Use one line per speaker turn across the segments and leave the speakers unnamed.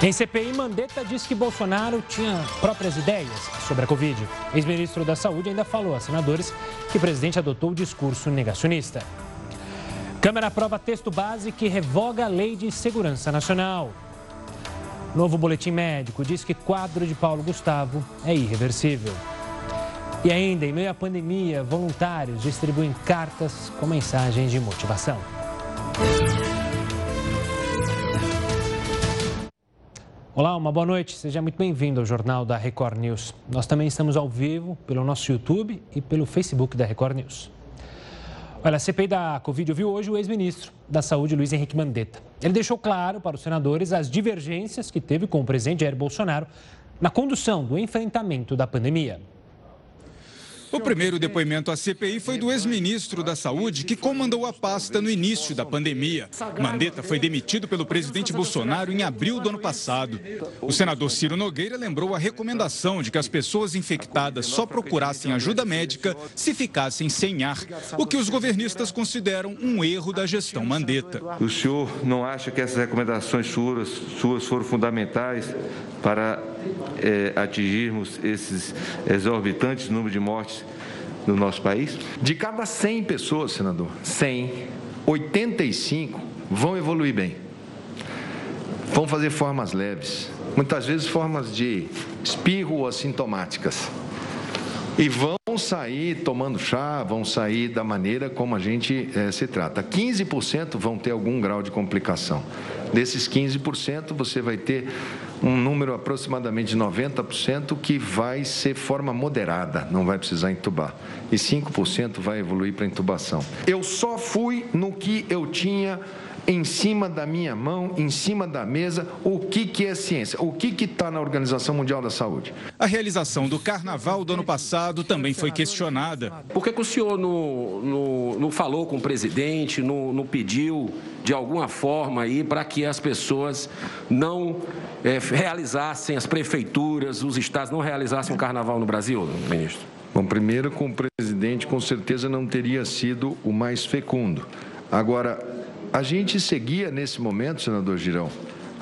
Em CPI, Mandetta disse que Bolsonaro tinha próprias ideias sobre a Covid. Ex-ministro da Saúde ainda falou a senadores que o presidente adotou o discurso negacionista. Câmara aprova texto base que revoga a Lei de Segurança Nacional. Novo boletim médico diz que quadro de Paulo Gustavo é irreversível. E ainda, em meio à pandemia, voluntários distribuem cartas com mensagens de motivação. Olá, uma boa noite. Seja muito bem-vindo ao Jornal da Record News. Nós também estamos ao vivo pelo nosso YouTube e pelo Facebook da Record News. Olha, a CPI da Covid ouviu hoje o ex-ministro da Saúde, Luiz Henrique Mandetta. Ele deixou claro para os senadores as divergências que teve com o presidente Jair Bolsonaro na condução do enfrentamento da pandemia.
O primeiro depoimento à CPI foi do ex-ministro da Saúde, que comandou a pasta no início da pandemia. Mandetta foi demitido pelo presidente Bolsonaro em abril do ano passado. O senador Ciro Nogueira lembrou a recomendação de que as pessoas infectadas só procurassem ajuda médica se ficassem sem ar, o que os governistas consideram um erro da gestão Mandetta.
O senhor não acha que essas recomendações suas, suas foram fundamentais para é, atingirmos esses exorbitantes números de mortes no nosso país?
De cada 100 pessoas, senador, 100, 85 vão evoluir bem. Vão fazer formas leves, muitas vezes formas de espirro assintomáticas. E vão sair tomando chá, vão sair da maneira como a gente é, se trata. 15% vão ter algum grau de complicação. Desses 15%, você vai ter um número aproximadamente de 90% que vai ser forma moderada, não vai precisar entubar. E 5% vai evoluir para intubação. Eu só fui no que eu tinha em cima da minha mão, em cima da mesa, o que, que é ciência, o que está na Organização Mundial da Saúde.
A realização do carnaval do ano passado também foi questionada.
Por que, que o senhor não, não, não, falou com o presidente, não, não pediu de alguma forma aí para que as pessoas não é, realizassem, as prefeituras, os estados não realizassem o carnaval no Brasil, ministro?
Bom, primeiro com o presidente com certeza não teria sido o mais fecundo. Agora, a gente seguia nesse momento, senador Girão,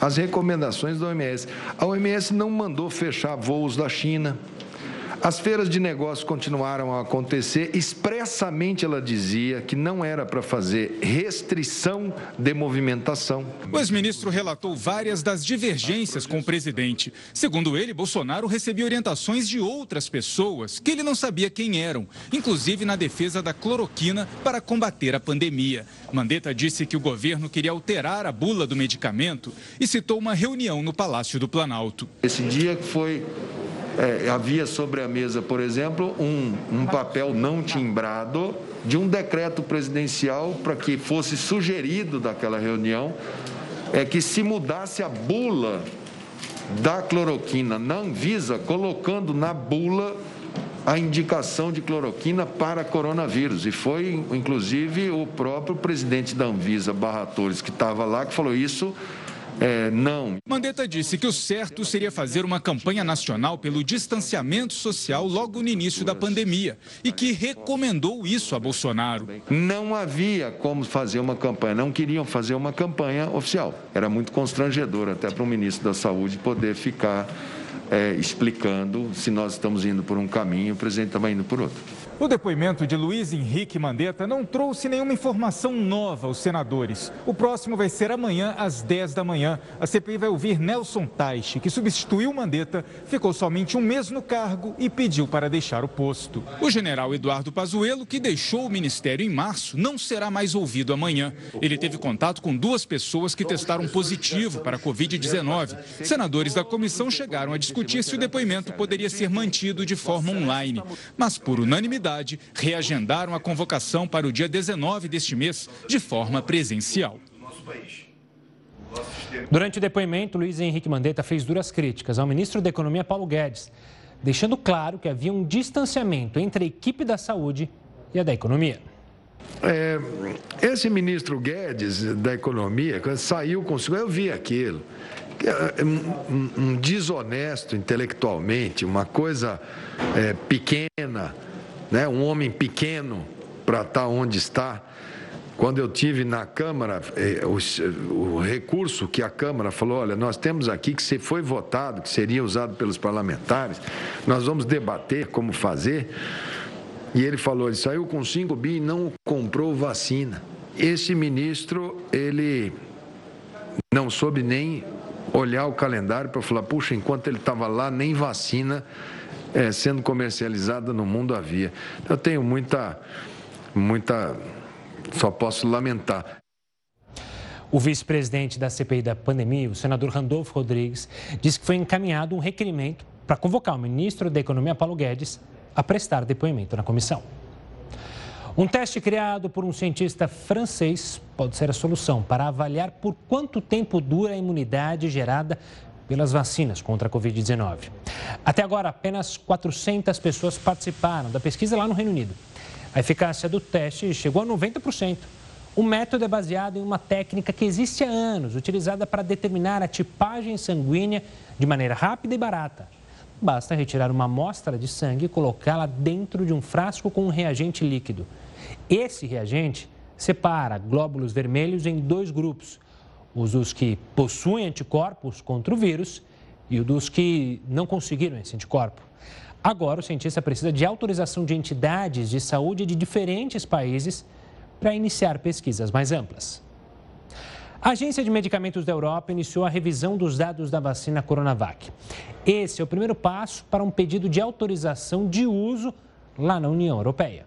as recomendações da OMS. A OMS não mandou fechar voos da China, as feiras de negócios continuaram a acontecer. Expressamente ela dizia que não era para fazer restrição de movimentação.
O ex-ministro relatou várias das divergências com o presidente. Segundo ele, Bolsonaro recebia orientações de outras pessoas que ele não sabia quem eram, inclusive na defesa da cloroquina para combater a pandemia. Mandetta disse que o governo queria alterar a bula do medicamento e citou uma reunião no Palácio do Planalto.
Esse dia foi é, havia sobre a mesa, por exemplo, um, um papel não timbrado de um decreto presidencial para que fosse sugerido daquela reunião é que se mudasse a bula da cloroquina na Anvisa, colocando na bula a indicação de cloroquina para coronavírus. E foi, inclusive, o próprio presidente da Anvisa, Barra Torres, que estava lá, que falou isso é, não.
Mandetta disse que o certo seria fazer uma campanha nacional pelo distanciamento social logo no início da pandemia e que recomendou isso a Bolsonaro.
Não havia como fazer uma campanha, não queriam fazer uma campanha oficial. Era muito constrangedor até para o ministro da Saúde poder ficar é, explicando se nós estamos indo por um caminho e o presidente estava indo por outro.
O depoimento de Luiz Henrique Mandetta não trouxe nenhuma informação nova aos senadores. O próximo vai ser amanhã, às 10 da manhã. A CPI vai ouvir Nelson Taixe, que substituiu Mandetta, ficou somente um mês no cargo e pediu para deixar o posto. O general Eduardo Pazuello, que deixou o ministério em março, não será mais ouvido amanhã. Ele teve contato com duas pessoas que testaram positivo para a Covid-19. Senadores da comissão chegaram a discutir se o depoimento poderia ser mantido de forma online, mas por unanimidade reagendaram a convocação para o dia 19 deste mês, de forma presencial. Durante o depoimento, Luiz Henrique Mandetta fez duras críticas ao ministro da Economia, Paulo Guedes, deixando claro que havia um distanciamento entre a equipe da saúde e a da economia.
É, esse ministro Guedes da Economia, quando saiu com eu vi aquilo. É, um, um desonesto intelectualmente, uma coisa é, pequena, né? um homem pequeno para estar tá onde está. quando eu tive na Câmara, eh, o, recurso que a Câmara falou, olha, nós temos aqui que se foi votado, que seria usado pelos parlamentares, nós vamos debater como fazer. E ele falou, ele saiu com 5 bi e não comprou vacina. Esse ministro, ele não soube nem olhar o calendário para falar, puxa, enquanto ele estava lá, nem vacina é, sendo comercializada no mundo havia. Eu tenho muita, muita só posso lamentar.
O vice-presidente da CPI da pandemia, o senador Randolfo Rodrigues, disse que foi encaminhado um requerimento para convocar o ministro da Economia, Paulo Guedes, a prestar depoimento na comissão. Um teste criado por um cientista francês pode ser a solução para avaliar por quanto tempo dura a imunidade gerada pelas vacinas contra a Covid-19. Até agora, apenas 400 pessoas participaram da pesquisa lá no Reino Unido. A eficácia do teste chegou a 90%. O método é baseado em uma técnica que existe há anos, utilizada para determinar a tipagem sanguínea de maneira rápida e barata. Basta retirar uma amostra de sangue e colocá-la dentro de um frasco com um reagente líquido. Esse reagente separa glóbulos vermelhos em dois grupos: os dos que possuem anticorpos contra o vírus e os dos que não conseguiram esse anticorpo. Agora, o cientista precisa de autorização de entidades de saúde de diferentes países para iniciar pesquisas mais amplas. A Agência de Medicamentos da Europa iniciou a revisão dos dados da vacina Coronavac. Esse é o primeiro passo para um pedido de autorização de uso lá na União Europeia.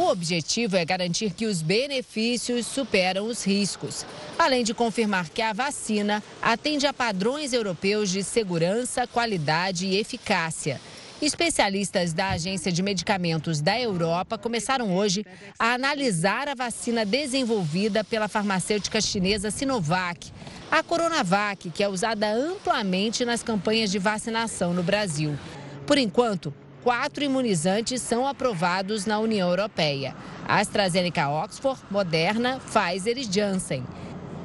O objetivo é garantir que os benefícios superam os riscos, além de confirmar que a vacina atende a padrões europeus de segurança, qualidade e eficácia. Especialistas da Agência de Medicamentos da Europa começaram hoje a analisar a vacina desenvolvida pela farmacêutica chinesa Sinovac, a Coronavac, que é usada amplamente nas campanhas de vacinação no Brasil. Por enquanto, quatro imunizantes são aprovados na União Europeia: AstraZeneca Oxford, Moderna, Pfizer e Janssen.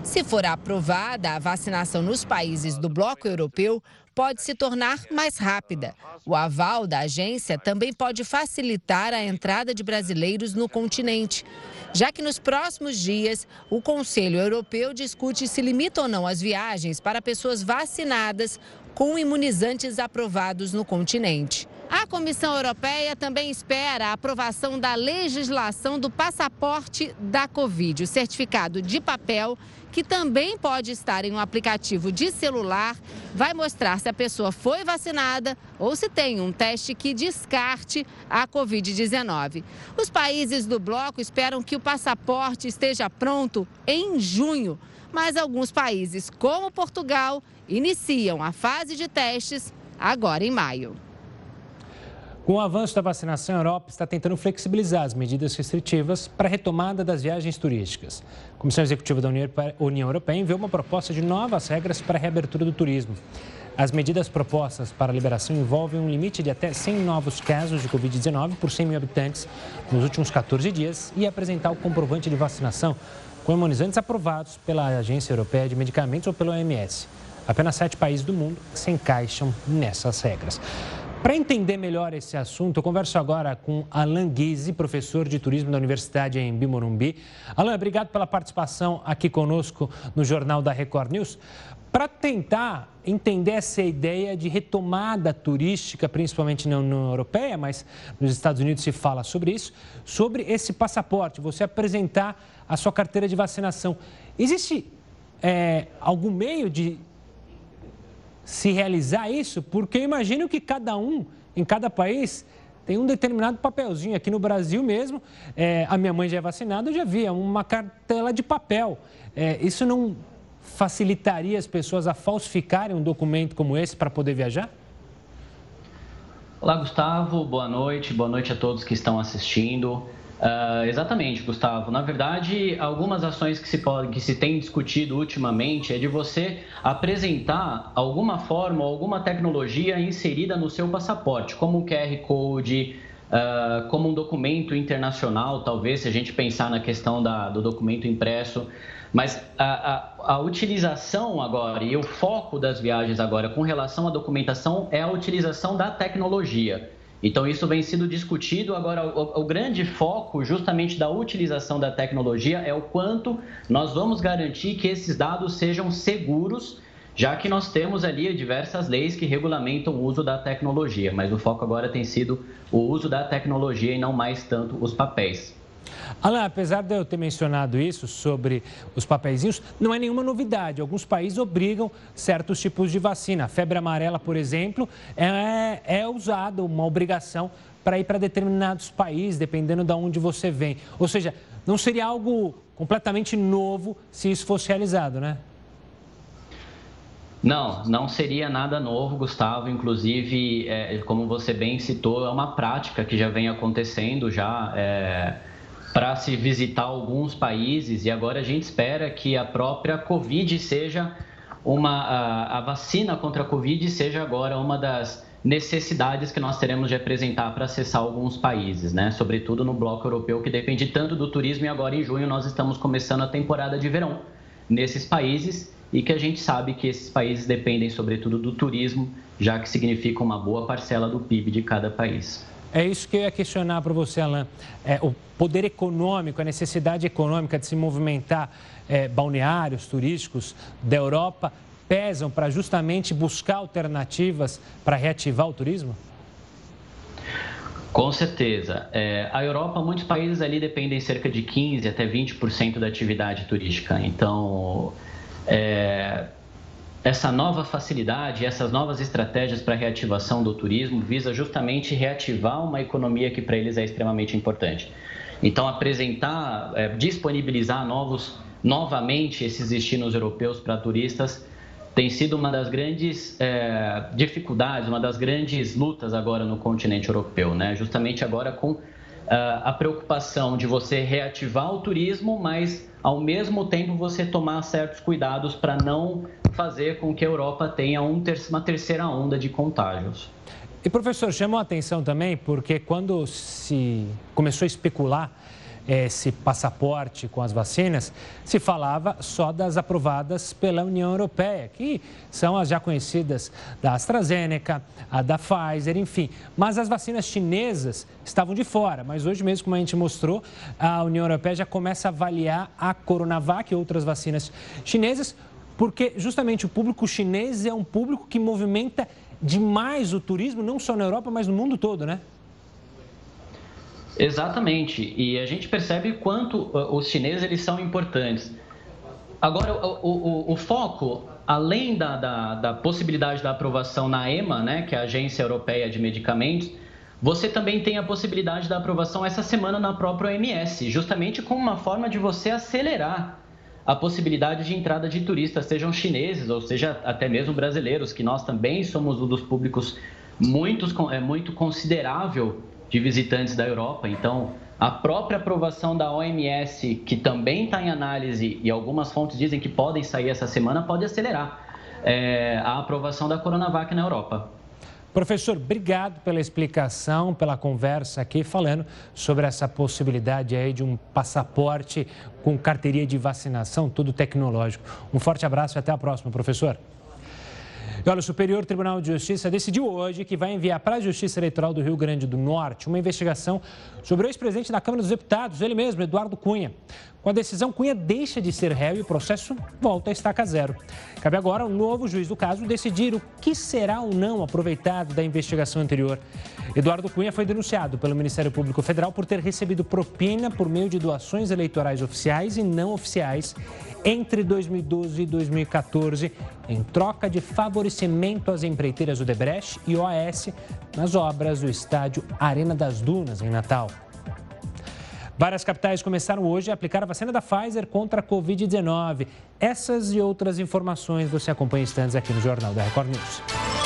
Se for aprovada, a vacinação nos países do bloco europeu pode se tornar mais rápida. O aval da agência também pode facilitar a entrada de brasileiros no continente, já que nos próximos dias o Conselho Europeu discute se limita ou não as viagens para pessoas vacinadas com imunizantes aprovados no continente. A Comissão Europeia também espera a aprovação da legislação do passaporte da Covid, o certificado de papel, que também pode estar em um aplicativo de celular, vai mostrar se a pessoa foi vacinada ou se tem um teste que descarte a Covid-19. Os países do bloco esperam que o passaporte esteja pronto em junho, mas alguns países, como Portugal, iniciam a fase de testes agora em maio.
Com o avanço da vacinação, a Europa está tentando flexibilizar as medidas restritivas para a retomada das viagens turísticas. A Comissão Executiva da União Europeia enviou uma proposta de novas regras para a reabertura do turismo. As medidas propostas para a liberação envolvem um limite de até 100 novos casos de Covid-19 por 100 mil habitantes nos últimos 14 dias e apresentar o comprovante de vacinação com imunizantes aprovados pela Agência Europeia de Medicamentos ou pela OMS. Apenas sete países do mundo se encaixam nessas regras. Para entender melhor esse assunto, eu converso agora com Alan Guise, professor de turismo da Universidade em Bimorumbi. Alan, obrigado pela participação aqui conosco no Jornal da Record News. Para tentar entender essa ideia de retomada turística, principalmente na União Europeia, mas nos Estados Unidos se fala sobre isso, sobre esse passaporte, você apresentar a sua carteira de vacinação. Existe é, algum meio de se realizar isso, porque eu imagino que cada um, em cada país, tem um determinado papelzinho. Aqui no Brasil mesmo, é, a minha mãe já é vacinada, eu já via uma cartela de papel. É, isso não facilitaria as pessoas a falsificarem um documento como esse para poder viajar?
Olá, Gustavo. Boa noite. Boa noite a todos que estão assistindo. Uh, exatamente, Gustavo. Na verdade, algumas ações que se, pode, que se tem discutido ultimamente é de você apresentar alguma forma, alguma tecnologia inserida no seu passaporte, como um QR Code, uh, como um documento internacional, talvez, se a gente pensar na questão da, do documento impresso. Mas a, a, a, utilização agora e o foco das viagens agora com relação à documentação é a utilização da tecnologia. Então, isso vem sendo discutido. Agora, o, o, grande foco, justamente da utilização da tecnologia, é o quanto nós vamos garantir que esses dados sejam seguros, já que nós temos ali diversas leis que regulamentam o uso da tecnologia. Mas o foco agora tem sido o uso da tecnologia e não mais tanto os papéis.
Alain, apesar de eu ter mencionado isso sobre os papeizinhos, não é nenhuma novidade. Alguns países obrigam certos tipos de vacina. A febre amarela, por exemplo, é, é usada uma obrigação para ir para determinados países, dependendo de onde você vem. Ou seja, não seria algo completamente novo se isso fosse realizado, né?
Não, não seria nada novo, Gustavo. Inclusive, é, como você bem citou, é uma prática que já vem acontecendo já. É para se visitar alguns países e agora a gente espera que a própria Covid seja uma a, a vacina contra a Covid seja agora uma das necessidades que nós teremos de apresentar para acessar alguns países, né? Sobretudo no bloco europeu que depende tanto do turismo e agora em junho nós estamos começando a temporada de verão nesses países e que a gente sabe que esses países dependem sobretudo do turismo, já que significa uma boa parcela do PIB de cada país.
É isso que eu ia questionar para você, Alain. É, o poder econômico, a necessidade econômica de se movimentar é, balneários turísticos da Europa pesam para justamente buscar alternativas para reativar o turismo?
Com certeza. É, a Europa, muitos países ali dependem cerca de 15% até 20% da atividade turística. Então, é, essa nova facilidade, essas novas estratégias para reativação do turismo visa justamente reativar uma economia que para eles é extremamente importante. Então, apresentar, é, disponibilizar novos, novamente esses destinos europeus para turistas tem sido uma das grandes é, dificuldades, uma das grandes lutas agora no continente europeu, né? Justamente agora com uh, a preocupação de você reativar o turismo, mas ao mesmo tempo você tomar certos cuidados para não fazer com que a Europa tenha um ter uma terceira onda de contágios.
E professor, chamou a atenção também porque quando se começou a especular esse passaporte com as vacinas, se falava só das aprovadas pela União Europeia, que são as já conhecidas da AstraZeneca, a da Pfizer, enfim. Mas as vacinas chinesas estavam de fora. Mas hoje mesmo, como a gente mostrou, a União Europeia já começa a avaliar a Coronavac e outras vacinas chinesas, porque justamente o público chinês é um público que movimenta demais o turismo, não só na Europa, mas no mundo todo, né?
Exatamente. E a gente percebe quanto uh, os chineses eles são importantes. Agora, o, o, o foco, além da, da, da, possibilidade da aprovação na EMA, né, que é a Agência Europeia de Medicamentos, você também tem a possibilidade da aprovação essa semana na própria OMS, justamente como uma forma de você acelerar a possibilidade de entrada de turistas, sejam chineses ou seja até mesmo brasileiros, que nós também somos um dos públicos muito, é, muito considerável de visitantes da Europa. Então, a própria aprovação da OMS, que também está em análise e algumas fontes dizem que podem sair essa semana, pode acelerar é, a aprovação da Coronavac na Europa.
Professor, obrigado pela explicação, pela conversa aqui, falando sobre essa possibilidade aí de um passaporte com carteirinha de vacinação, tudo tecnológico. Um forte abraço e até a próxima, professor. E olha, o Superior Tribunal de Justiça decidiu hoje que vai enviar para a Justiça Eleitoral do Rio Grande do Norte uma investigação sobre o ex-presidente da Câmara dos Deputados, ele mesmo, Eduardo Cunha. Com a decisão, Cunha deixa de ser réu e o processo volta a estaca zero. Cabe agora um novo juiz do caso decidir o que será ou não aproveitado da investigação anterior. Eduardo Cunha foi denunciado pelo Ministério Público Federal por ter recebido propina por meio de doações eleitorais oficiais e não oficiais entre 2012 e 2014, em troca de favorecimento às empreiteiras Odebrecht e OAS nas obras do estádio Arena das Dunas, em Natal. Várias capitais começaram hoje a aplicar a vacina da Pfizer contra a Covid-19. Essas e outras informações você acompanha instantes aqui no Jornal da Record News.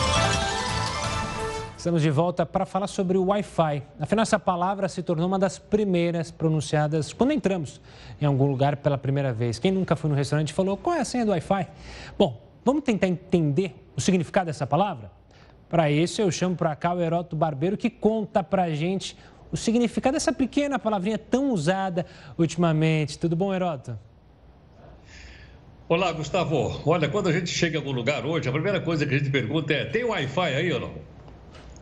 Estamos de volta para falar sobre o Wi-Fi. Afinal, essa palavra se tornou uma das primeiras pronunciadas quando entramos em algum lugar pela primeira vez. Quem nunca foi no restaurante falou qual é a senha do Wi-Fi? Bom, vamos tentar entender o significado dessa palavra? Para isso, eu chamo para cá o Heroto Barbeiro, que conta para a gente o significado dessa pequena palavrinha tão usada ultimamente. Tudo bom, Heroto?
Olá, Gustavo. Olha, quando a gente chega em algum lugar hoje, a primeira coisa que a gente pergunta é: tem Wi-Fi aí ou não?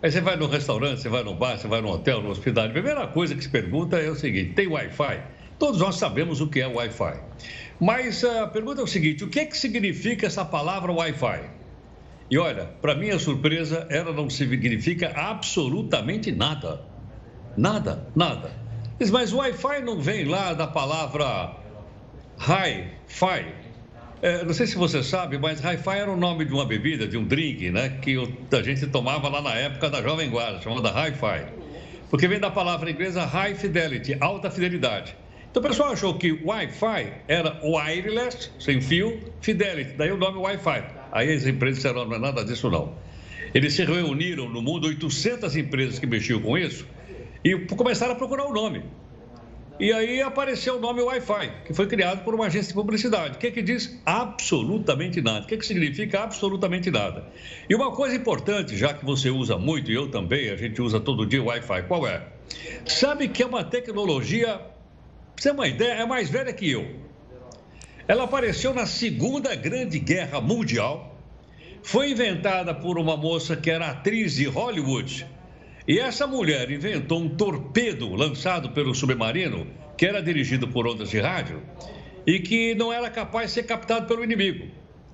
Aí você vai no restaurante, você vai no bar, você vai no hotel, no hospital. A primeira coisa que se pergunta é o seguinte: tem Wi-Fi? Todos nós sabemos o que é Wi-Fi. Mas a pergunta é o seguinte: o que, é que significa essa palavra Wi-Fi? E olha, para minha surpresa, ela não significa absolutamente nada. Nada, nada. Mas Wi-Fi não vem lá da palavra Hi-Fi. É, não sei se você sabe, mas Hi-Fi era o nome de uma bebida, de um drink, né? Que a gente tomava lá na época da Jovem Guarda, chamada Hi-Fi. Porque vem da palavra inglesa High Fidelity, alta fidelidade. Então o pessoal achou que Wi-Fi era wireless, sem fio, fidelity, daí o nome Wi-Fi. Aí as empresas disseram, não é nada disso não. Eles se reuniram no mundo, 800 empresas que mexiam com isso, e começaram a procurar o nome. E aí apareceu o nome Wi-Fi, que foi criado por uma agência de publicidade. O que, é que diz? Absolutamente nada. O que, é que significa absolutamente nada? E uma coisa importante, já que você usa muito, e eu também, a gente usa todo dia Wi-Fi, qual é? Sabe que é uma tecnologia, você ter uma ideia, é mais velha que eu. Ela apareceu na Segunda Grande Guerra Mundial, foi inventada por uma moça que era atriz de Hollywood e essa mulher inventou um torpedo lançado pelo submarino, que era dirigido por ondas de rádio, e que não era capaz de ser captado pelo inimigo.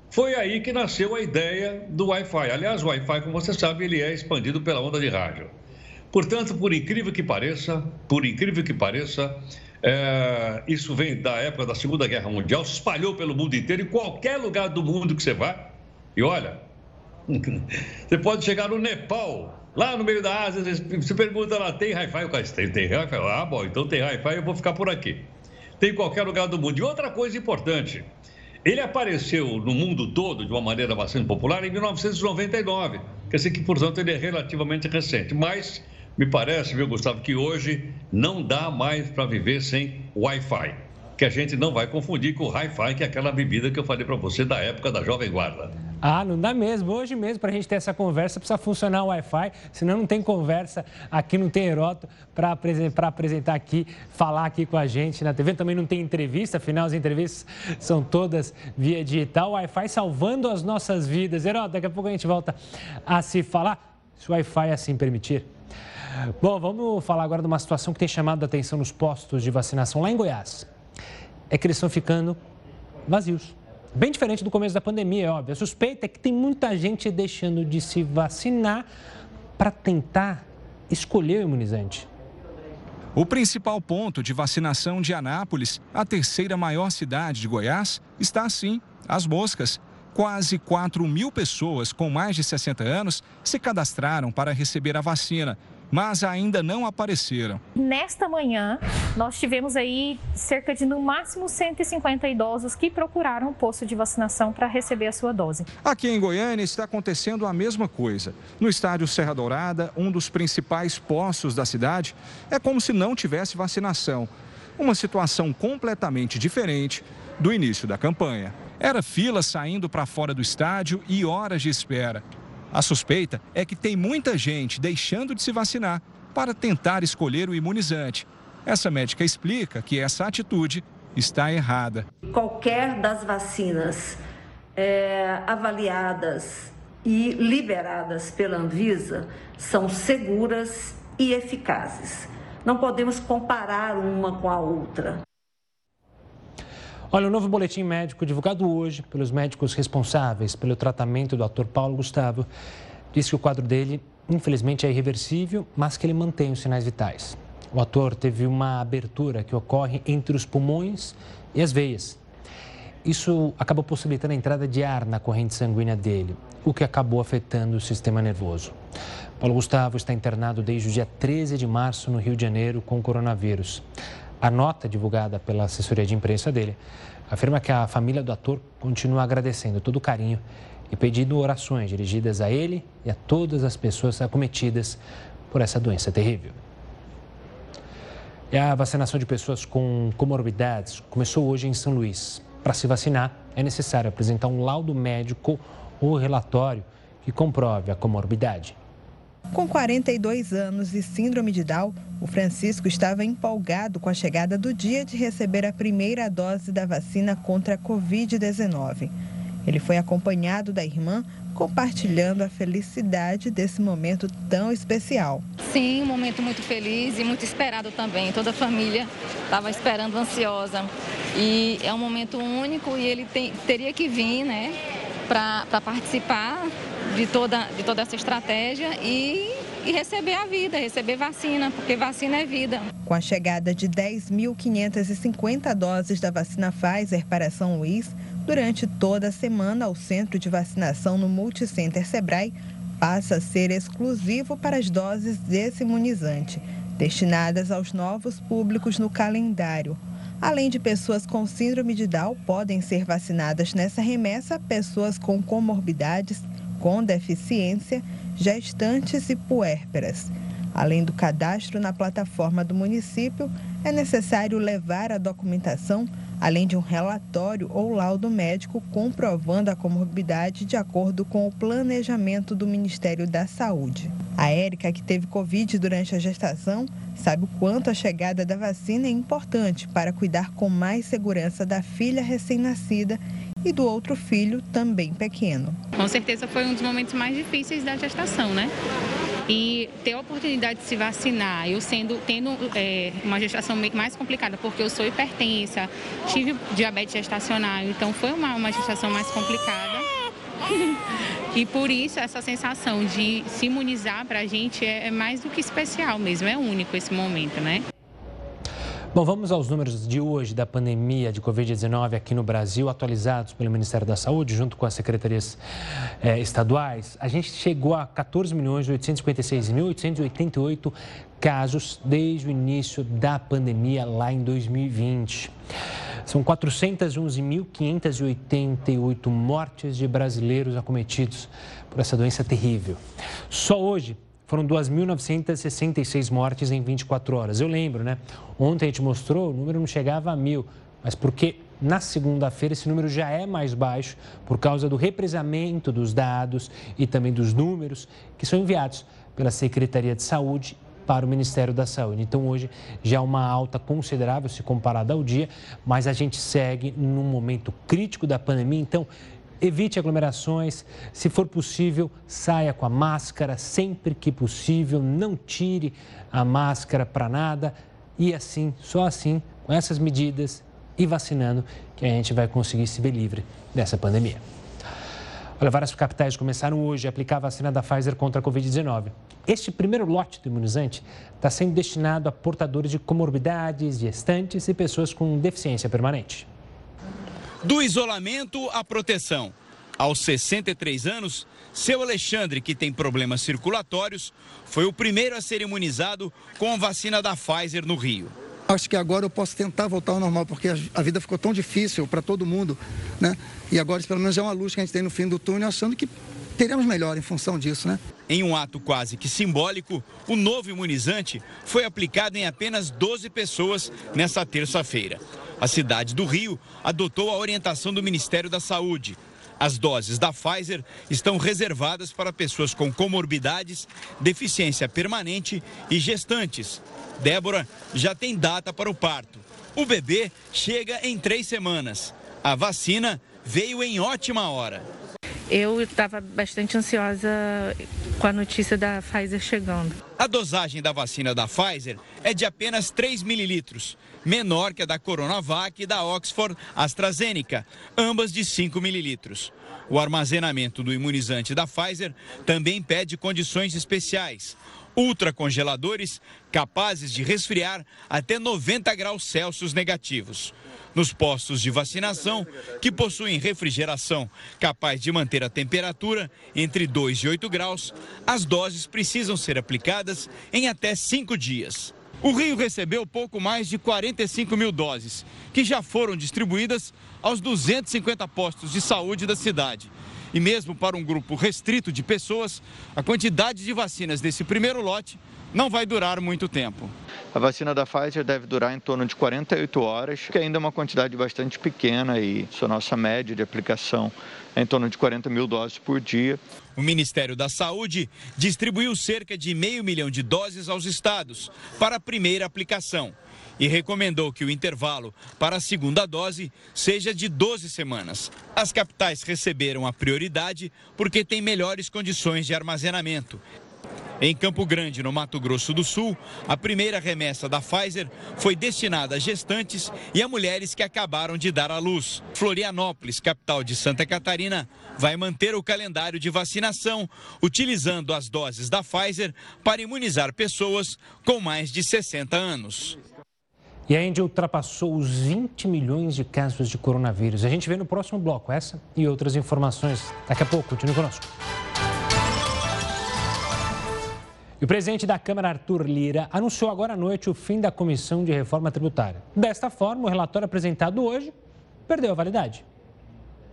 Foi aí que nasceu a ideia do Wi-Fi. Aliás, o Wi-Fi, como você sabe, ele é expandido pela onda de rádio. Portanto, por incrível que pareça, por incrível que pareça, é, isso vem da época da Segunda Guerra Mundial, se espalhou pelo mundo inteiro, em qualquer lugar do mundo que você vá. E olha, você pode chegar no Nepal, Lá no meio da Ásia, você pergunta lá, tem Wi-Fi? O cara tem, tem Wi-Fi? Ah, bom, então tem Wi-Fi, eu vou ficar por aqui. Tem em qualquer lugar do mundo. E outra coisa importante, ele apareceu no mundo todo de uma maneira bastante popular em 1999. Quer dizer que, portanto, ele é relativamente recente. Mas me parece, viu, Gustavo, que hoje não dá mais para viver sem Wi-Fi que a gente não vai confundir com o Hi-Fi, que é aquela bebida que eu falei para você da época da Jovem Guarda.
Ah, não dá mesmo. Hoje mesmo, para a gente ter essa conversa, precisa funcionar o Wi-Fi, senão não tem conversa aqui, não tem Heroto para apresentar aqui, falar aqui com a gente na TV. Também não tem entrevista, afinal as entrevistas são todas via digital. Wi-Fi salvando as nossas vidas. Heroto, daqui a pouco a gente volta a se falar, se o Wi-Fi assim permitir. Bom, vamos falar agora de uma situação que tem chamado a atenção nos postos de vacinação lá em Goiás é que eles estão ficando vazios. Bem diferente do começo da pandemia, é óbvio. A suspeita é que tem muita gente deixando de se vacinar para tentar escolher o imunizante.
O principal ponto de vacinação de Anápolis, a terceira maior cidade de Goiás, está assim: as moscas. Quase 4 mil pessoas com mais de 60 anos se cadastraram para receber a vacina, mas ainda não apareceram.
Nesta manhã, nós tivemos aí cerca de no máximo 150 idosos que procuraram o posto de vacinação para receber a sua dose.
Aqui em Goiânia está acontecendo a mesma coisa. No estádio Serra Dourada, um dos principais postos da cidade, é como se não tivesse vacinação. Uma situação completamente diferente do início da campanha. Era fila saindo para fora do estádio e horas de espera. A suspeita é que tem muita gente deixando de se vacinar para tentar escolher o imunizante. Essa médica explica que essa atitude está errada.
Qualquer das vacinas é, avaliadas e liberadas pela Anvisa são seguras e eficazes. Não podemos comparar uma com a outra.
Olha, o novo boletim médico divulgado hoje pelos médicos responsáveis pelo tratamento do ator Paulo Gustavo diz que o quadro dele, infelizmente, é irreversível, mas que ele mantém os sinais vitais. O ator teve uma abertura que ocorre entre os pulmões e as veias. Isso acabou possibilitando a entrada de ar na corrente sanguínea dele, o que acabou afetando o sistema nervoso. Paulo Gustavo está internado desde o dia 13 de março no Rio de Janeiro com coronavírus. A nota divulgada pela assessoria de imprensa dele afirma que a família do ator continua agradecendo todo o carinho e pedindo orações dirigidas a ele e a todas as pessoas acometidas por essa doença terrível. E a vacinação de pessoas com comorbidades começou hoje em São Luís. Para se vacinar, é necessário apresentar um laudo médico ou relatório que comprove a comorbidade.
Com 42 anos e síndrome de Down, o Francisco estava empolgado com a chegada do dia de receber a primeira dose da vacina contra a Covid-19. Ele foi acompanhado da irmã, compartilhando a felicidade desse momento tão especial.
Sim, um momento muito feliz e muito esperado também. Toda a família estava esperando ansiosa. E é um momento único e ele tem, teria que vir, né, para participar de toda, de toda essa estratégia e, e receber a vida, receber vacina, porque vacina é vida.
Com a chegada de 10.550 doses da vacina Pfizer para São Luís, durante toda a semana o centro de vacinação no Multicenter Sebrae passa a ser exclusivo para as doses desse imunizante, destinadas aos novos públicos no calendário. Além de pessoas com síndrome de Down, podem ser vacinadas nessa remessa pessoas com comorbidades com deficiência, gestantes e puérperas. Além do cadastro na plataforma do município, é necessário levar a documentação, além de um relatório ou laudo médico comprovando a comorbidade de acordo com o planejamento do Ministério da Saúde. A Érica, que teve Covid durante a gestação, sabe o quanto a chegada da vacina é importante para cuidar com mais segurança da filha recém-nascida e do outro filho também pequeno.
Com certeza foi um dos momentos mais difíceis da gestação, né? E ter a oportunidade de se vacinar, eu sendo tendo é, uma gestação mais complicada, porque eu sou hipertensa, tive diabetes gestacional, então foi uma, uma gestação mais complicada. e por isso essa sensação de se imunizar para a gente é, é mais do que especial mesmo, é único esse momento, né?
Bom, vamos aos números de hoje da pandemia de Covid-19 aqui no Brasil, atualizados pelo Ministério da Saúde, junto com as secretarias eh, estaduais. A gente chegou a 14 milhões 856.888 casos desde o início da pandemia lá em 2020. São 411.588 mortes de brasileiros acometidos por essa doença terrível. Só hoje, foram 2.966 mortes em 24 horas. Eu lembro, né? Ontem a gente mostrou, o número não chegava a mil, mas porque na segunda-feira esse número já é mais baixo por causa do represamento dos dados e também dos números que são enviados pela Secretaria de Saúde para o Ministério da Saúde. Então, hoje já é uma alta considerável se comparada ao dia, mas a gente segue num momento crítico da pandemia. Então, evite aglomerações, se for possível, saia com a máscara sempre que possível, não tire a máscara para nada e assim, só assim, com essas medidas e vacinando, que a gente vai conseguir se ver livre dessa pandemia. Olha, várias capitais começaram hoje a aplicar a vacina da Pfizer contra a Covid-19. Este primeiro lote do imunizante está sendo destinado a portadores de comorbidades, gestantes e pessoas com deficiência permanente.
Do isolamento à proteção. Aos 63 anos, seu Alexandre, que tem problemas circulatórios, foi o primeiro a ser imunizado com a vacina da Pfizer no Rio.
Acho que agora eu posso tentar voltar ao normal, porque a vida ficou tão difícil para todo mundo, né? E agora, pelo menos, é uma luz que a gente tem no fim do túnel, achando que teremos melhor em função disso, né?
Em um ato quase que simbólico, o novo imunizante foi aplicado em apenas 12 pessoas nesta terça-feira. A cidade do Rio adotou a orientação do Ministério da Saúde. As doses da Pfizer estão reservadas para pessoas com comorbidades, deficiência permanente e gestantes. Débora já tem data para o parto. O bebê chega em três semanas. A vacina veio em ótima hora.
Eu estava bastante ansiosa com a notícia da Pfizer chegando.
A dosagem da vacina da Pfizer é de apenas 3 mililitros, menor que a da Coronavac e da Oxford AstraZeneca, ambas de 5 mililitros. O armazenamento do imunizante da Pfizer também pede condições especiais. Ultracongeladores capazes de resfriar até 90 graus Celsius negativos. Nos postos de vacinação, que possuem refrigeração capaz de manter a temperatura entre 2 e 8 graus, as doses precisam ser aplicadas em até 5 dias. O Rio recebeu pouco mais de 45 mil doses, que já foram distribuídas aos 250 postos de saúde da cidade. E mesmo para um grupo restrito de pessoas, a quantidade de vacinas desse primeiro lote não vai durar muito tempo.
A vacina da Pfizer deve durar em torno de 48 horas, que ainda é uma quantidade bastante pequena e a nossa média de aplicação é em torno de 40 mil doses por dia.
O Ministério da Saúde distribuiu cerca de meio milhão de doses aos estados para a primeira aplicação e recomendou que o intervalo para a segunda dose seja de 12 semanas. As capitais receberam a prioridade porque têm melhores condições de armazenamento. Em Campo Grande, no Mato Grosso do Sul, a primeira remessa da Pfizer foi destinada a gestantes e a mulheres que acabaram de dar à luz. Florianópolis, capital de Santa Catarina, vai manter o calendário de vacinação, utilizando as doses da Pfizer para imunizar pessoas com mais de 60 anos.
E a Índia ultrapassou os 20 milhões de casos de coronavírus. A gente vê no próximo bloco essa e outras informações. Daqui a pouco, continue conosco. E o presidente da Câmara, Arthur Lira, anunciou agora à noite o fim da Comissão de Reforma Tributária. Desta forma, o relatório apresentado hoje perdeu a validade.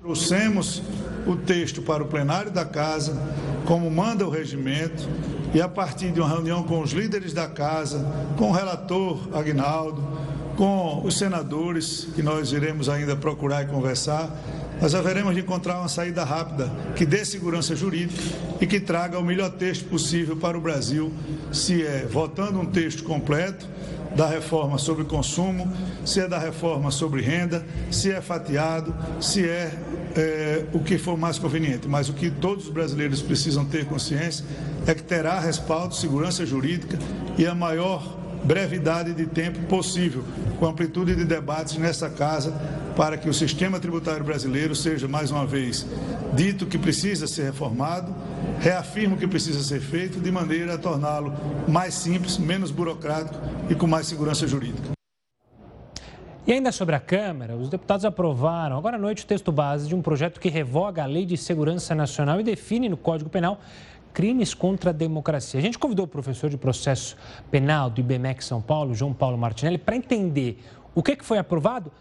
Trouxemos o texto para o plenário da Casa, como manda o regimento, e a partir de uma reunião com os líderes da Casa, com o relator Agnaldo, com os senadores, que nós iremos ainda procurar e conversar, nós haveremos de encontrar uma saída rápida que dê segurança jurídica e que traga o melhor texto possível para o Brasil, se é votando um texto completo da reforma sobre consumo, se é da reforma sobre renda, se é fatiado, se é, é, o que for mais conveniente. Mas o que todos os brasileiros precisam ter consciência é que terá respaldo, segurança jurídica e a maior brevidade de tempo possível, com amplitude de debates nessa casa, para que o sistema tributário brasileiro seja, mais uma vez, dito que precisa ser reformado, reafirmo que precisa ser feito, de maneira a torná-lo mais simples, menos burocrático e com mais segurança jurídica.
E ainda sobre a Câmara, os deputados aprovaram agora à noite o texto base de um projeto que revoga a Lei de Segurança Nacional e define no Código Penal crimes contra a democracia. A gente convidou o professor de processo penal do IBMEC São Paulo, João Paulo Martinelli, para entender o que, foi aprovado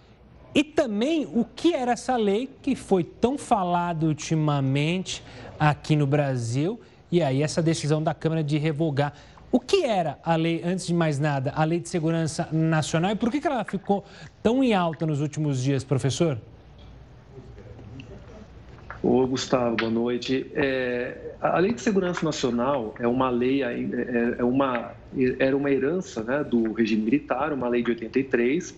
e também o que era essa lei que foi tão falada ultimamente aqui no Brasil e aí essa decisão da Câmara de revogar. O que era a lei, antes de mais nada, a Lei de Segurança Nacional e por que ela ficou tão em alta nos últimos dias, professor?
Ô, Gustavo, boa noite. É, a Lei de Segurança Nacional é uma lei, é, é uma, era uma herança né, do regime militar, uma lei de 83,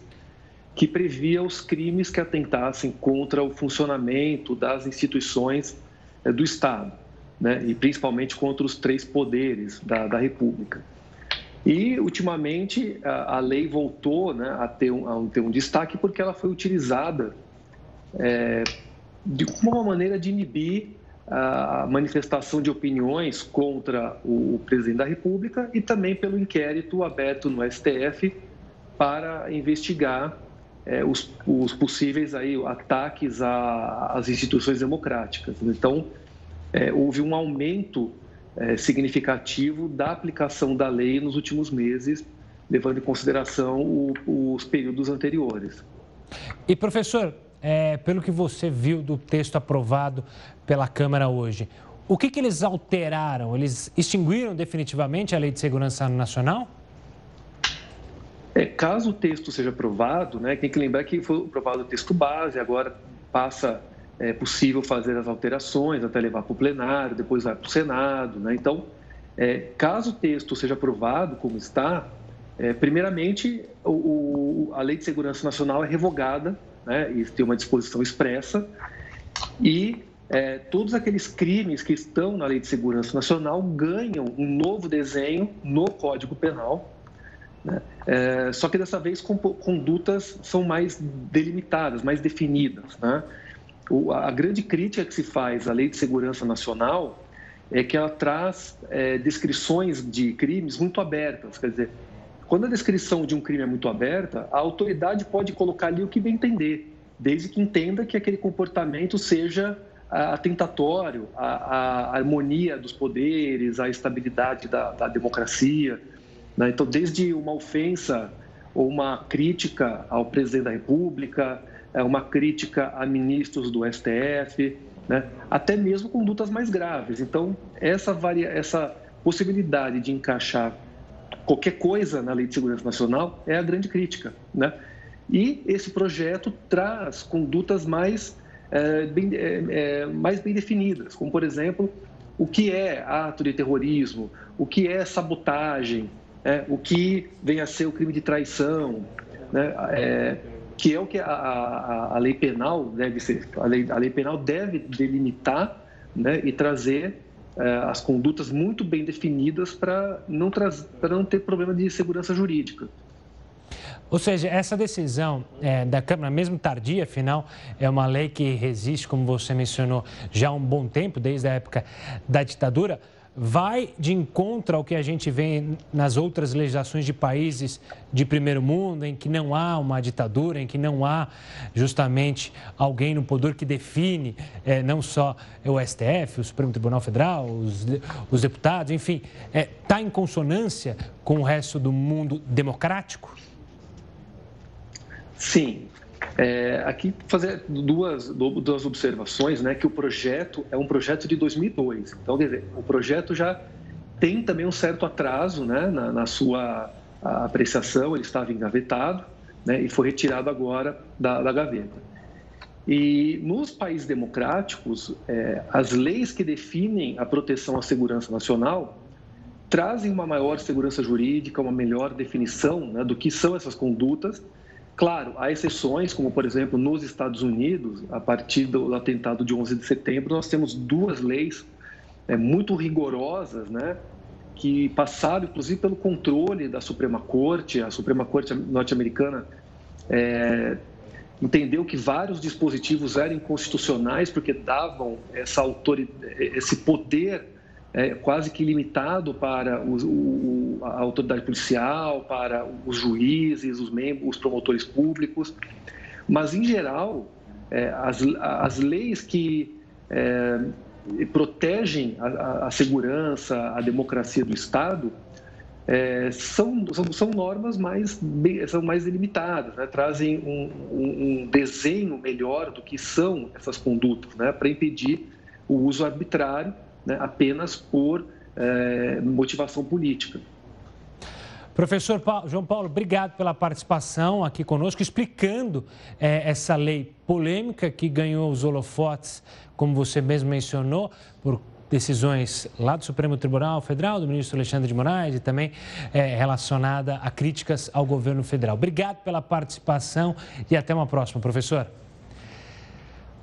que previa os crimes que atentassem contra o funcionamento das instituições é, do Estado, né, e principalmente contra os três poderes da, da República. E, ultimamente, a, a lei voltou né, a, ter um, a ter um destaque porque ela foi utilizada é, de uma maneira de inibir a manifestação de opiniões contra o presidente da República e também pelo inquérito aberto no STF para investigar é, os, os, possíveis aí, ataques às instituições democráticas. Então, é, houve um aumento é, significativo da aplicação da lei nos últimos meses, levando em consideração o, os períodos anteriores.
E, professor, é, pelo que você viu do texto aprovado pela Câmara hoje, o que, que eles alteraram? Eles extinguiram definitivamente a Lei de Segurança Nacional?
É, caso o texto seja aprovado, né, tem que lembrar que foi aprovado o texto base, agora passa, é possível fazer as alterações, até levar para o plenário, depois vai para o Senado. Né? Então, é, caso o texto seja aprovado como está, é, primeiramente, o, o, a Lei de Segurança Nacional é revogada né, e tem uma disposição expressa, e é, todos aqueles crimes que estão na Lei de Segurança Nacional ganham um novo desenho no Código Penal, né? é, só que dessa vez com, condutas são mais delimitadas, mais definidas. Né? O, a grande crítica que se faz à Lei de Segurança Nacional é que ela traz é, descrições de crimes muito abertas, quer dizer, quando a descrição de um crime é muito aberta, a autoridade pode colocar ali o que bem entender, desde que entenda que aquele comportamento seja atentatório à, harmonia dos poderes, à estabilidade da, da democracia. Né? Então, desde uma ofensa ou uma crítica ao presidente da República, uma crítica a ministros do STF, né? até mesmo condutas mais graves. Então, essa, varia... essa possibilidade de encaixar qualquer coisa na Lei de Segurança Nacional é a grande crítica, né? E esse projeto traz condutas mais, é, bem, é, é, mais bem definidas, como, por exemplo, o que é ato de terrorismo, o que é sabotagem, é, o que vem a ser o crime de traição, né, é, que é o que a, a, a, lei penal deve ser. A lei, a lei penal deve delimitar né, e trazer é, as condutas muito bem definidas para não, não ter problema de segurança jurídica.
Ou seja, essa decisão é, da Câmara, mesmo tardia, afinal, é uma lei que resiste, como você mencionou, já há um bom tempo, desde a época da ditadura vai de encontro ao que a gente vê nas outras legislações de países de primeiro mundo, em que não há uma ditadura, em que não há justamente alguém no poder que define é, não só o STF, o Supremo Tribunal Federal, os, os deputados, enfim, está é, tá em consonância com o resto do mundo democrático?
Sim, é, aqui fazer duas, duas observações, né, que o projeto é um projeto de 2002. Então, quer dizer, o projeto já tem também um certo atraso né, na, na sua apreciação, ele estava engavetado né, e foi retirado agora da, da gaveta. E nos países democráticos, é, as leis que definem a proteção à segurança nacional trazem uma maior segurança jurídica, uma melhor definição né, do que são essas condutas Claro, há exceções, como por exemplo nos Estados Unidos, a partir do atentado de 11 de setembro, nós temos duas leis é, muito rigorosas, né, que passaram inclusive pelo controle da Suprema Corte. A Suprema Corte norte-americana é, entendeu que vários dispositivos eram inconstitucionais porque davam essa autoridade, esse poder é, quase que limitado para o, o, a autoridade policial, para os juízes, os membros, os promotores públicos, mas em geral é, as, as leis que é, protegem a, a, segurança, a democracia do Estado é, são, são, são, normas mais são mais delimitadas, né? trazem um, um, um, desenho melhor do que são essas condutas, né? para impedir o uso arbitrário né, apenas por é, motivação política.
Professor Paulo, João Paulo, obrigado pela participação aqui conosco, explicando é, essa lei polêmica que ganhou os holofotes, como você mesmo mencionou, por decisões lá do Supremo Tribunal Federal, do ministro Alexandre de Moraes e também é, relacionada a críticas ao governo federal. Obrigado pela participação e até uma próxima, professor.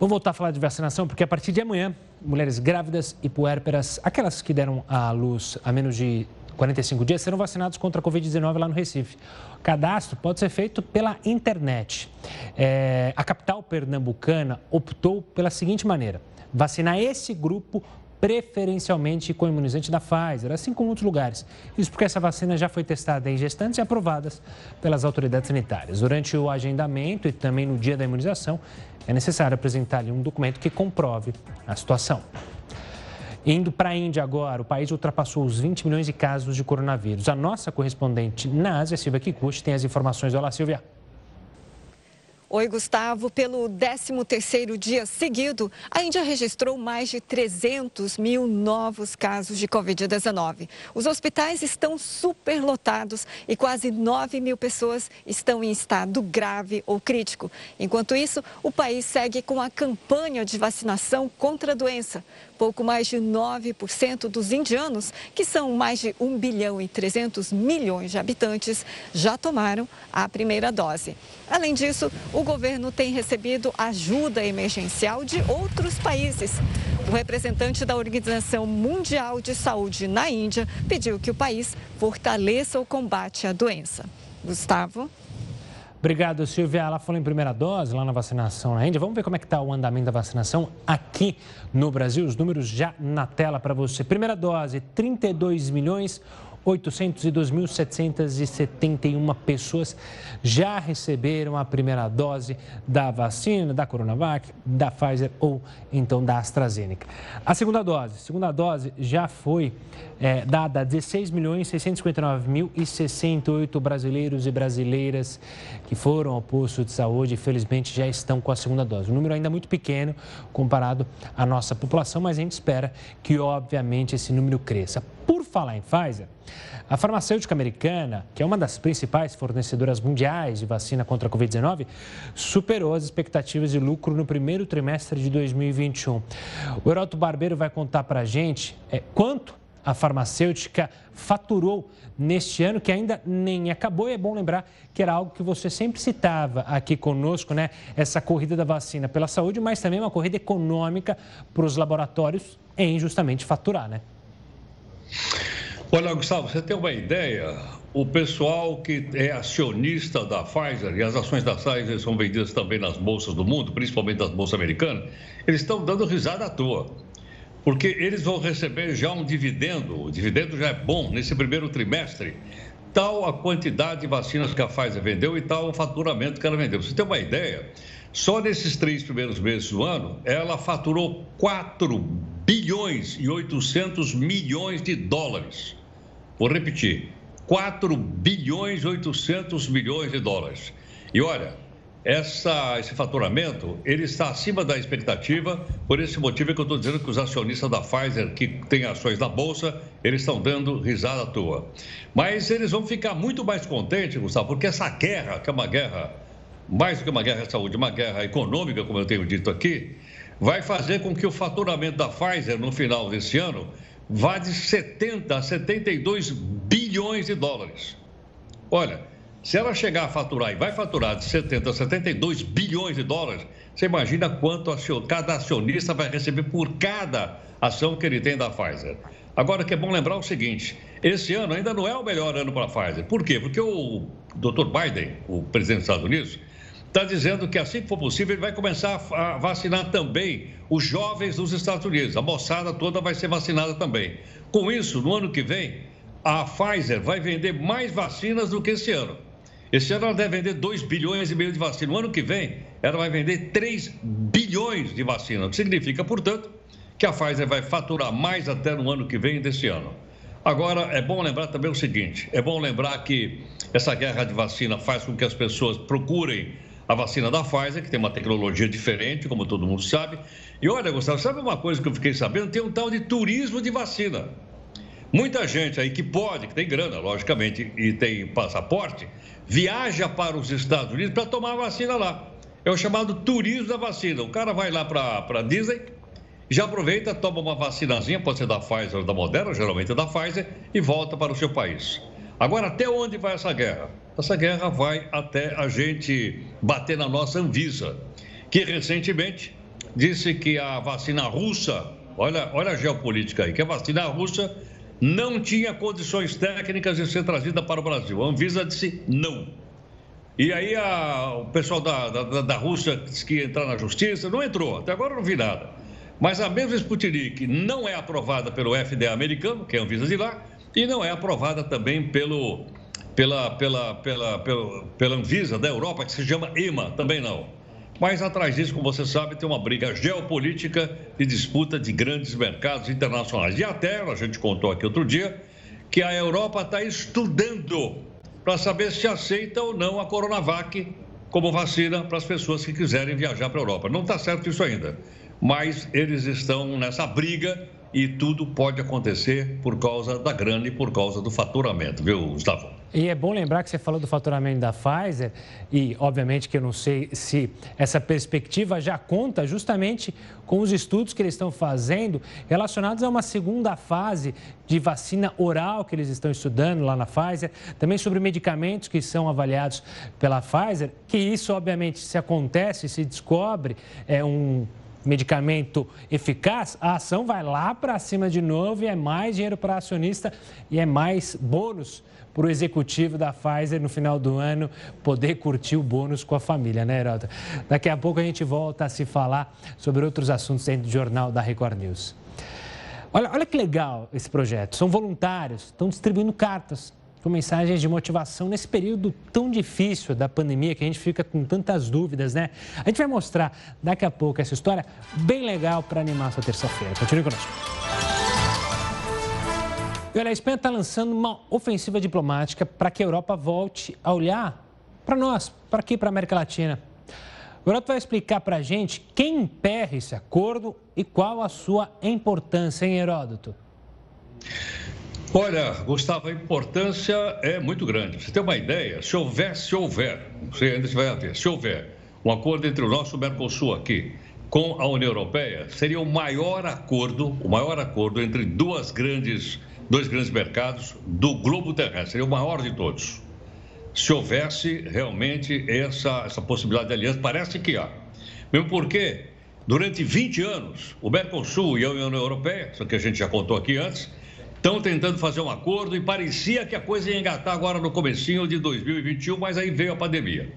Vamos voltar a falar de vacinação, porque a partir de amanhã, mulheres grávidas e puérperas, aquelas que deram à luz a menos de 45 dias, serão vacinadas contra a Covid-19 lá no Recife. O cadastro pode ser feito pela internet. É, a capital pernambucana optou pela seguinte maneira: vacinar esse grupo preferencialmente com imunizante da Pfizer, assim como outros lugares. Isso porque essa vacina já foi testada em gestantes e aprovadas pelas autoridades sanitárias. Durante o agendamento e também no dia da imunização, é necessário apresentar-lhe um documento que comprove a situação. Indo para a Índia agora, o país ultrapassou os 20 milhões de casos de coronavírus. A nossa correspondente na Ásia, Silvia Kikuchi, tem as informações. Olá, Silvia.
Oi, Gustavo. Pelo 13º dia seguido, a Índia registrou mais de 300 mil novos casos de Covid-19. Os hospitais estão superlotados e quase 9 mil pessoas estão em estado grave ou crítico. Enquanto isso, o país segue com a campanha de vacinação contra a doença pouco mais de 9% dos indianos, que são mais de 1 bilhão e 300 milhões de habitantes, já tomaram a primeira dose. Além disso, o governo tem recebido ajuda emergencial de outros países. O representante da Organização Mundial de Saúde na Índia pediu que o país fortaleça o combate à doença. Gustavo.
Obrigado, Silvia. Ela falou em primeira dose lá na vacinação na Índia. Vamos ver como é que está o andamento da vacinação aqui no Brasil. Os números já na tela para você. Primeira dose, 32 milhões 802.771 pessoas já receberam a primeira dose da vacina, da Coronavac, da Pfizer ou então da AstraZeneca. A segunda dose, segunda dose já foi é, dada a 16.659.068 brasileiros e brasileiras que foram ao posto de saúde e felizmente já estão com a segunda dose. Um número ainda muito pequeno comparado à nossa população, mas a gente espera que obviamente esse número cresça. Por falar em Pfizer, a farmacêutica americana, que é uma das principais fornecedoras mundiais de vacina contra a Covid-19, superou as expectativas de lucro no primeiro trimestre de 2021. O Heroto Barbeiro vai contar para a gente é, quanto a farmacêutica faturou neste ano, que ainda nem acabou. E é bom lembrar que era algo que você sempre citava aqui conosco, né? Essa corrida da vacina pela saúde, mas também uma corrida econômica para os laboratórios em justamente faturar, né?
Olha, Gustavo, você tem uma ideia? O pessoal que é acionista da Pfizer, e as ações da Pfizer são vendidas também nas bolsas do mundo, principalmente nas bolsas americanas, eles estão dando risada à toa. Porque eles vão receber já um dividendo, o dividendo já é bom nesse primeiro trimestre, tal a quantidade de vacinas que a Pfizer vendeu e tal o faturamento que ela vendeu. Você tem uma ideia? Só nesses três primeiros meses do ano, ela faturou 4 bilhões e 800 milhões de dólares. Vou repetir: 4 bilhões e 800 milhões de dólares. E olha, essa, esse faturamento ele está acima da expectativa, por esse motivo é que eu estou dizendo que os acionistas da Pfizer, que têm ações na Bolsa, eles estão dando risada à toa. Mas eles vão ficar muito mais contentes, Gustavo, porque essa guerra, que é uma guerra, mais do que uma guerra de saúde, uma guerra econômica, como eu tenho dito aqui, vai fazer com que o faturamento da Pfizer no final desse ano vá de 70 a 72 bilhões de dólares. Olha, se ela chegar a faturar e vai faturar de 70 a 72 bilhões de dólares, você imagina quanto cada acionista vai receber por cada ação que ele tem da Pfizer. Agora que é bom lembrar o seguinte: esse ano ainda não é o melhor ano para a Pfizer. Por quê? Porque o Dr. Biden, o presidente dos Estados Unidos, está dizendo que assim que for possível ele vai começar a vacinar também os jovens dos Estados Unidos. A moçada toda vai ser vacinada também. Com isso, no ano que vem, a Pfizer vai vender mais vacinas do que esse ano. Esse ano ela deve vender 2 bilhões e meio de vacinas. No ano que vem, ela vai vender 3 bilhões de vacinas. O que significa, portanto, que a Pfizer vai faturar mais até no ano que vem desse ano. Agora, é bom lembrar também o seguinte: é bom lembrar que essa guerra de vacina faz com que as pessoas procurem a vacina da Pfizer, que tem uma tecnologia diferente, como todo mundo sabe. E olha, Gustavo, sabe uma coisa que eu fiquei sabendo? Tem um tal de turismo de vacina. Muita gente aí que pode, que tem grana, logicamente, e tem passaporte, viaja para os Estados Unidos para tomar vacina lá. É o chamado turismo da vacina. O cara vai lá para Disney, já aproveita, toma uma vacinazinha, pode ser da Pfizer ou da Moderna, geralmente é da Pfizer, e volta para o seu país. Agora, até onde vai essa guerra? Essa guerra vai até a gente bater na nossa Anvisa, que recentemente disse que a vacina russa, olha, olha a geopolítica aí, que a vacina russa não tinha condições técnicas de ser trazida para o Brasil. A Anvisa disse não. E aí a, o pessoal da, da, da Rússia disse que ia entrar na justiça, não entrou, até agora não vi nada. Mas a mesma Sputnik não é aprovada pelo FDA americano, que é a Anvisa de lá, e não é aprovada também pelo, pela, pela, pela, pela, pela Anvisa da Europa, que se chama EMA, também não. Mas atrás disso, como você sabe, tem uma briga geopolítica e disputa de grandes mercados internacionais. E até, a gente contou aqui outro dia, que a Europa está estudando para saber se aceita ou não a Coronavac como vacina para as pessoas que quiserem viajar para a Europa. Não está certo isso ainda, mas eles estão nessa briga e tudo pode acontecer por causa da grana e por causa do faturamento, viu, Gustavo?
E é bom lembrar que você falou do faturamento da Pfizer, e obviamente que eu não sei se essa perspectiva já conta justamente com os estudos que eles estão fazendo relacionados a uma segunda fase de vacina oral que eles estão estudando lá na Pfizer, também sobre medicamentos que são avaliados pela Pfizer, que isso obviamente se acontece, se descobre é um medicamento eficaz, a ação vai lá para cima de novo e é mais dinheiro para acionista e é mais bônus para o executivo da Pfizer no final do ano poder curtir o bônus com a família, né, Heraldo? Daqui a pouco a gente volta a se falar sobre outros assuntos dentro do jornal da Record News. Olha, olha que legal esse projeto. São voluntários, estão distribuindo cartas com mensagens de motivação nesse período tão difícil da pandemia que a gente fica com tantas dúvidas, né? A gente vai mostrar daqui a pouco essa história bem legal para animar sua terça-feira. Continue conosco. E olha, a Espanha está lançando uma ofensiva diplomática para que a Europa volte a olhar para nós, para aqui, para a América Latina. O Heródoto vai explicar para a gente quem emperra esse acordo e qual a sua importância, hein, Heródoto?
Olha, Gustavo, a importância é muito grande. Você tem uma ideia? Se houver, se houver, não sei ainda se vai haver, se houver um acordo entre o nosso Mercosul aqui com a União Europeia seria o maior acordo, o maior acordo entre duas grandes, dois grandes mercados do globo terrestre, o maior de todos. Se houvesse realmente essa, essa possibilidade de aliança, parece que há. Mesmo porque, durante 20 anos, o Mercosul e a União Europeia, isso que a gente já contou aqui antes, estão tentando fazer um acordo e parecia que a coisa ia engatar agora no comecinho de 2021, mas aí veio a pandemia.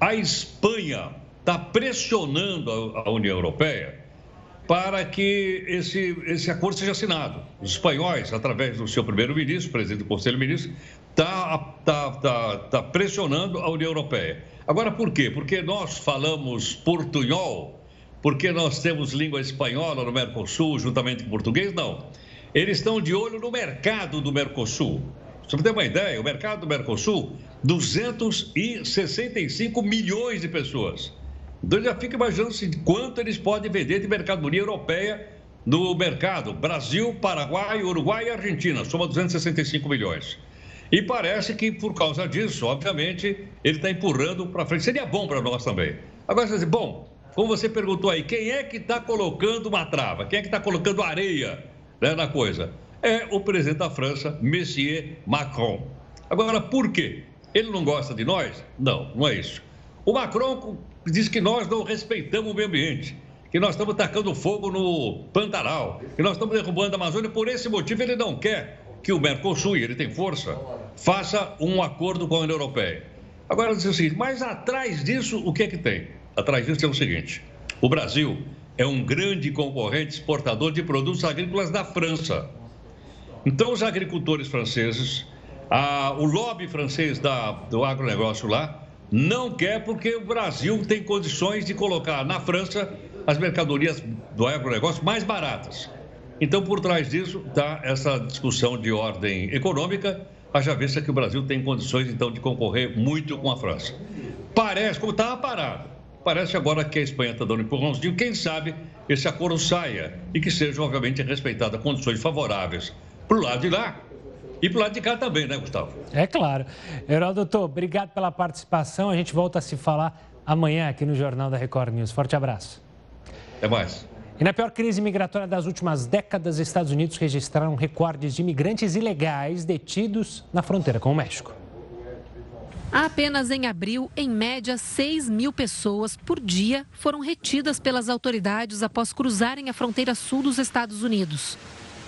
A Espanha está pressionando a União Europeia para que esse, esse acordo seja assinado. Os espanhóis, através do seu primeiro-ministro, presidente do Conselho de Ministros, está tá, tá, tá pressionando a União Europeia. Agora, por quê? Porque nós falamos portunhol, porque nós temos língua espanhola no Mercosul, juntamente com português? Não. Eles estão de olho no mercado do Mercosul. Só para ter uma ideia, o mercado do Mercosul, 265 milhões de pessoas. Então já fica imaginando assim, quanto eles podem vender de mercadoria europeia no mercado. Brasil, Paraguai, Uruguai e Argentina, soma 265 milhões. E parece que por causa disso, obviamente, ele está empurrando para frente. Seria bom para nós também. Agora você diz, bom, como você perguntou aí, quem é que está colocando uma trava? Quem é que está colocando areia né, na coisa? É o presidente da França, Monsieur Macron. Agora, por quê? Ele não gosta de nós? Não, não é isso. O Macron diz que nós não respeitamos o meio ambiente, que nós estamos tacando fogo no Pantanal, que nós estamos derrubando a Amazônia. Por esse motivo, ele não quer que o Mercosul, e ele tem força, faça um acordo com a União Europeia. Agora, diz o seguinte, mas atrás disso, o que é que tem? Atrás disso é o seguinte: o Brasil é um grande concorrente exportador de produtos agrícolas da França. Então, os agricultores franceses, a, o lobby francês da, do agronegócio lá, não quer porque o Brasil tem condições de colocar na França as mercadorias do agronegócio mais baratas. Então, por trás disso está essa discussão de ordem econômica, haja vista que o Brasil tem condições, então, de concorrer muito com a França. Parece, como estava parado, parece agora que a Espanha está dando empurrãozinho, quem sabe esse acordo saia e que sejam, obviamente, respeitadas condições favoráveis para o lado de lá e para o lado de cá também, né, Gustavo?
É claro. Herói, doutor, obrigado pela participação. A gente volta a se falar amanhã aqui no Jornal da Record News. Forte abraço.
Até mais.
E na pior crise migratória das últimas décadas, Estados Unidos registraram recordes de imigrantes ilegais detidos na fronteira com o México.
Apenas em abril, em média, 6 mil pessoas por dia foram retidas pelas autoridades após cruzarem a fronteira sul dos Estados Unidos.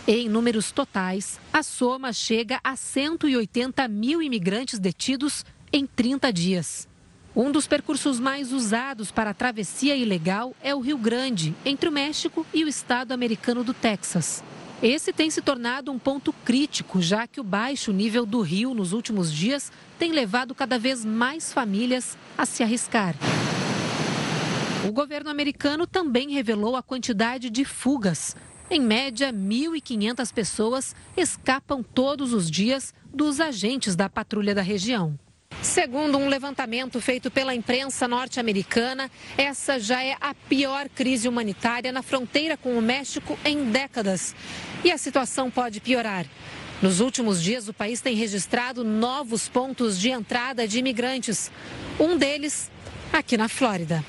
Em números totais, a soma chega a 180 mil imigrantes detidos em 30 dias. Um dos percursos mais usados para a travessia ilegal é o Rio Grande, entre o México e o estado americano do Texas. Esse tem se tornado um ponto crítico, já que o baixo nível do rio nos últimos dias tem levado cada vez mais famílias a se arriscar. O governo americano também revelou a quantidade de fugas. Em média, 1.500 pessoas escapam todos os dias dos agentes da patrulha da região. Segundo um levantamento feito pela imprensa norte-americana, essa já é a pior crise humanitária na fronteira com o México em décadas. E a situação pode piorar. Nos últimos dias, o país tem registrado novos pontos de entrada de imigrantes. Um deles aqui na Flórida.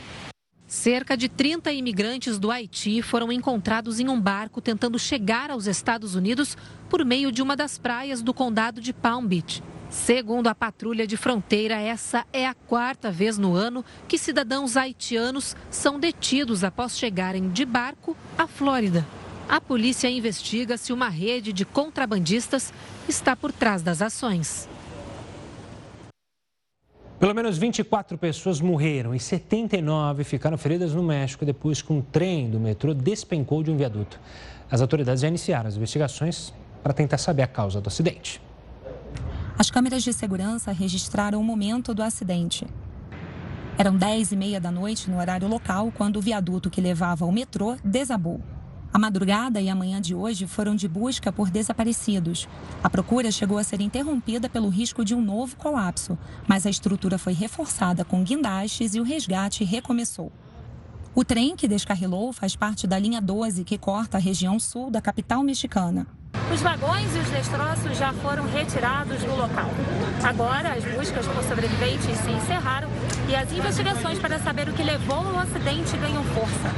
Cerca de 30 imigrantes do Haiti foram encontrados em um barco tentando chegar aos Estados Unidos por meio de uma das praias do condado de Palm Beach. Segundo a patrulha de fronteira, essa é a quarta vez no ano que cidadãos haitianos são detidos após chegarem de barco à Flórida. A polícia investiga se uma rede de contrabandistas está por trás das ações.
Pelo menos 24 pessoas morreram e 79 ficaram feridas no México depois que um trem do metrô despencou de um viaduto. As autoridades já iniciaram as investigações para tentar saber a causa do acidente.
As câmeras de segurança registraram o momento do acidente. Eram 10 e meia da noite no horário local quando o viaduto que levava ao metrô desabou. A madrugada e a manhã de hoje foram de busca por desaparecidos. A procura chegou a ser interrompida pelo risco de um novo colapso, mas a estrutura foi reforçada com guindastes e o resgate recomeçou. O trem que descarrilou faz parte da linha 12 que corta a região sul da capital mexicana.
Os vagões e os destroços já foram retirados do local. Agora, as buscas por sobreviventes se encerraram e as investigações para saber o que levou ao acidente ganham força.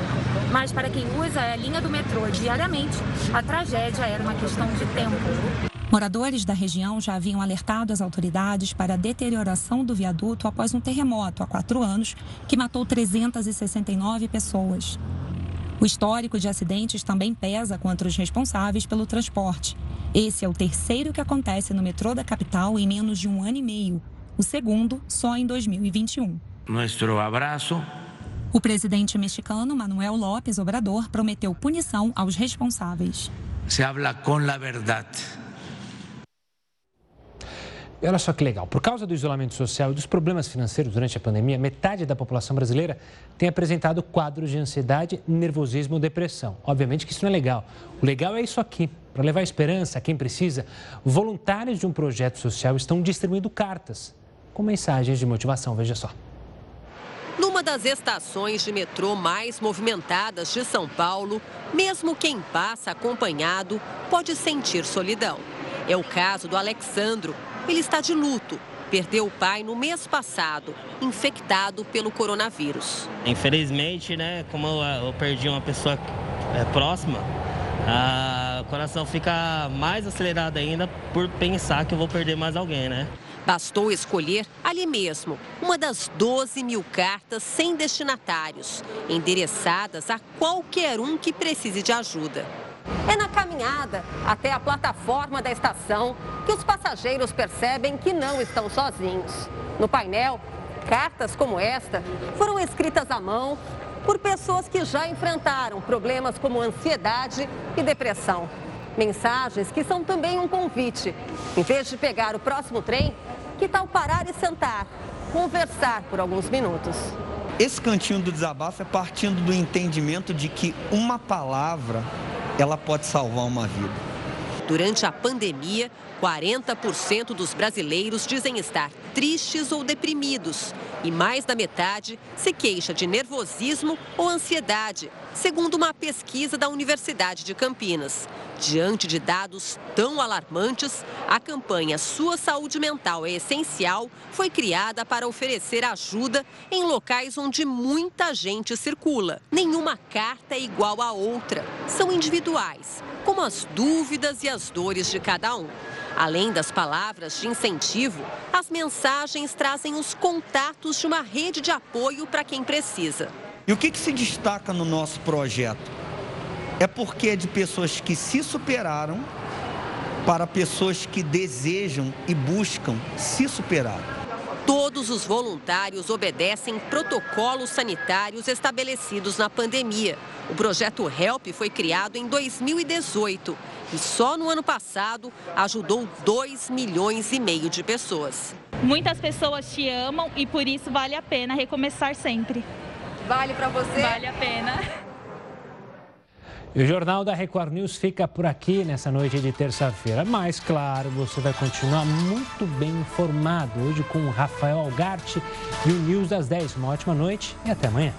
Mas para quem usa a linha do metrô diariamente, a tragédia era uma questão de tempo.
Moradores da região já haviam alertado as autoridades para a deterioração do viaduto após um terremoto há quatro anos que matou 369 pessoas. O histórico de acidentes também pesa contra os responsáveis pelo transporte. Esse é o terceiro que acontece no metrô da capital em menos de um ano e meio. O segundo só em 2021.
Nosso abraço.
O presidente mexicano Manuel López Obrador prometeu punição aos responsáveis.
Se habla com a verdade
olha só que legal, por causa do isolamento social e dos problemas financeiros durante a pandemia, metade da população brasileira tem apresentado quadros de ansiedade, nervosismo ou depressão. Obviamente que isso não é legal. O legal é isso aqui. Para levar esperança a quem precisa, voluntários de um projeto social estão distribuindo cartas com mensagens de motivação. Veja só.
Numa das estações de metrô mais movimentadas de São Paulo, mesmo quem passa acompanhado pode sentir solidão. É o caso do Alexandro, ele está de luto. Perdeu o pai no mês passado, infectado pelo coronavírus.
Infelizmente, né, como eu, perdi uma pessoa é, próxima, a, o coração fica mais acelerado ainda por pensar que eu vou perder mais alguém, né?
Bastou escolher ali mesmo uma das 12 mil cartas sem destinatários, endereçadas a qualquer um que precise de ajuda. É na caminhada até a plataforma da estação que os passageiros percebem que não estão sozinhos. No painel, cartas como esta foram escritas à mão por pessoas que já enfrentaram problemas como ansiedade e depressão. Mensagens que são também um convite. Em vez de pegar o próximo trem, que tal parar e sentar, conversar por alguns minutos?
Esse cantinho do desabafo é partindo do entendimento de que uma palavra ela pode salvar uma vida.
Durante a pandemia, 40% dos brasileiros dizem estar tristes ou deprimidos e mais da metade se queixa de nervosismo ou ansiedade, segundo uma pesquisa da Universidade de Campinas. Diante de dados tão alarmantes, a campanha Sua Saúde Mental é Essencial foi criada para oferecer ajuda em locais onde muita gente circula. Nenhuma carta é igual à outra, são individuais, como as dúvidas e as dores de cada um. Além das palavras de incentivo, as mensagens trazem os contatos de uma rede de apoio para quem precisa.
E o que, que se destaca no nosso projeto? É porque é de pessoas que se superaram para pessoas que desejam e buscam se superar.
Todos os voluntários obedecem protocolos sanitários estabelecidos na pandemia. O projeto HELP foi criado em 2018 e só no ano passado ajudou 2 milhões e meio de pessoas.
Muitas pessoas te amam e por isso vale a pena recomeçar sempre.
Vale para você?
Vale a pena.
E o Jornal da Record News fica por aqui nessa noite de terça-feira. Mas, claro, você vai continuar muito bem informado hoje com o Rafael Algarte e o News das 10. Uma ótima noite e até amanhã.